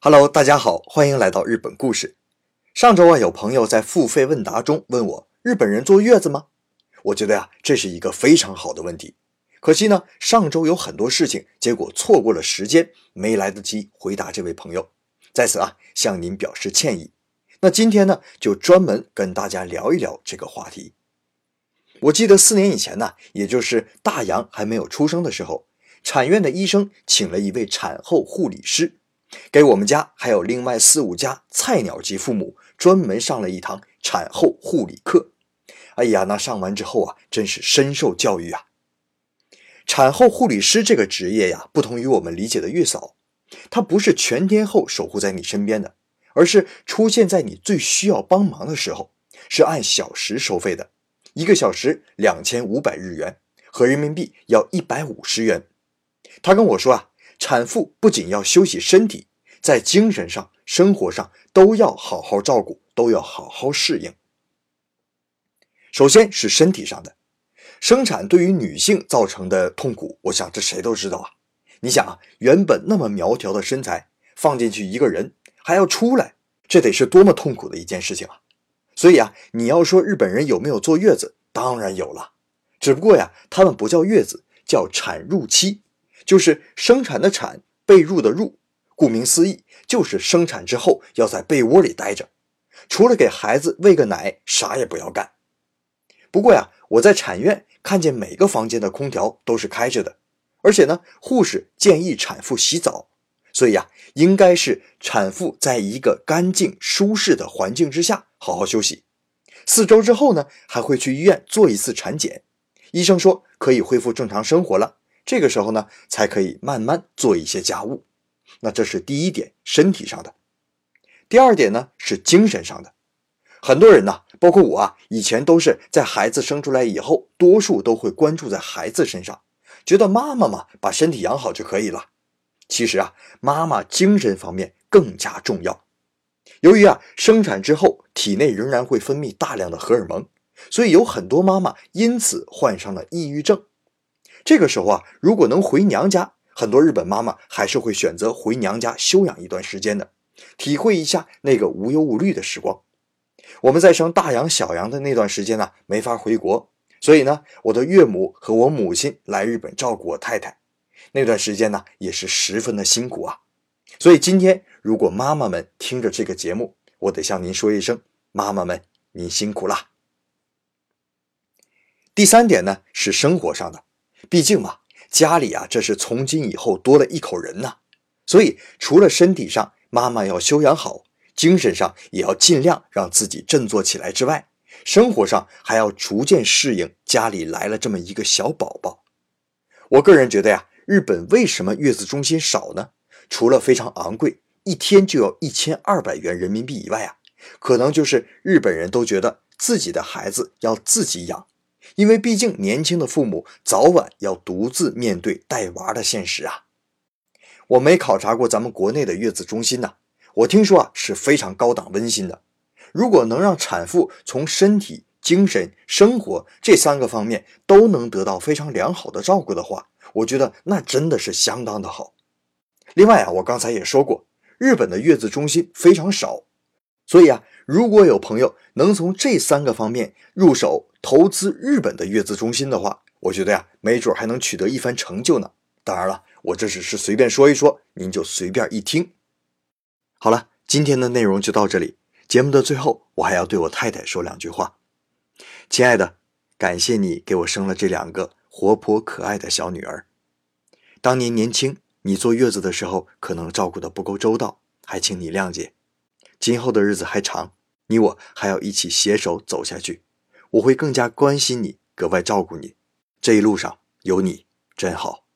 Hello，大家好，欢迎来到日本故事。上周啊，有朋友在付费问答中问我：日本人坐月子吗？我觉得呀，这是一个非常好的问题。可惜呢，上周有很多事情，结果错过了时间，没来得及回答这位朋友。在此啊，向您表示歉意。那今天呢，就专门跟大家聊一聊这个话题。我记得四年以前呢，也就是大洋还没有出生的时候，产院的医生请了一位产后护理师。给我们家还有另外四五家菜鸟级父母专门上了一堂产后护理课。哎呀，那上完之后啊，真是深受教育啊！产后护理师这个职业呀，不同于我们理解的月嫂，她不是全天候守护在你身边的，而是出现在你最需要帮忙的时候，是按小时收费的，一个小时两千五百日元，合人民币要一百五十元。她跟我说啊。产妇不仅要休息身体，在精神上、生活上都要好好照顾，都要好好适应。首先是身体上的，生产对于女性造成的痛苦，我想这谁都知道啊。你想啊，原本那么苗条的身材，放进去一个人还要出来，这得是多么痛苦的一件事情啊！所以啊，你要说日本人有没有坐月子，当然有了，只不过呀，他们不叫月子，叫产褥期。就是生产的产，被褥的褥，顾名思义，就是生产之后要在被窝里待着，除了给孩子喂个奶，啥也不要干。不过呀，我在产院看见每个房间的空调都是开着的，而且呢，护士建议产妇洗澡，所以呀，应该是产妇在一个干净舒适的环境之下好好休息。四周之后呢，还会去医院做一次产检，医生说可以恢复正常生活了。这个时候呢，才可以慢慢做一些家务。那这是第一点，身体上的。第二点呢，是精神上的。很多人呢，包括我啊，以前都是在孩子生出来以后，多数都会关注在孩子身上，觉得妈妈嘛，把身体养好就可以了。其实啊，妈妈精神方面更加重要。由于啊，生产之后体内仍然会分泌大量的荷尔蒙，所以有很多妈妈因此患上了抑郁症。这个时候啊，如果能回娘家，很多日本妈妈还是会选择回娘家休养一段时间的，体会一下那个无忧无虑的时光。我们在生大洋、小洋的那段时间呢，没法回国，所以呢，我的岳母和我母亲来日本照顾我太太，那段时间呢，也是十分的辛苦啊。所以今天，如果妈妈们听着这个节目，我得向您说一声，妈妈们，您辛苦啦。第三点呢，是生活上的。毕竟嘛，家里啊，这是从今以后多了一口人呐，所以除了身体上妈妈要休养好，精神上也要尽量让自己振作起来之外，生活上还要逐渐适应家里来了这么一个小宝宝。我个人觉得呀，日本为什么月子中心少呢？除了非常昂贵，一天就要一千二百元人民币以外啊，可能就是日本人都觉得自己的孩子要自己养。因为毕竟年轻的父母早晚要独自面对带娃的现实啊。我没考察过咱们国内的月子中心呐，我听说啊是非常高档温馨的。如果能让产妇从身体、精神、生活这三个方面都能得到非常良好的照顾的话，我觉得那真的是相当的好。另外啊，我刚才也说过，日本的月子中心非常少，所以啊，如果有朋友能从这三个方面入手。投资日本的月子中心的话，我觉得呀，没准还能取得一番成就呢。当然了，我这只是随便说一说，您就随便一听。好了，今天的内容就到这里。节目的最后，我还要对我太太说两句话。亲爱的，感谢你给我生了这两个活泼可爱的小女儿。当年年轻，你坐月子的时候可能照顾的不够周到，还请你谅解。今后的日子还长，你我还要一起携手走下去。我会更加关心你，格外照顾你。这一路上有你真好。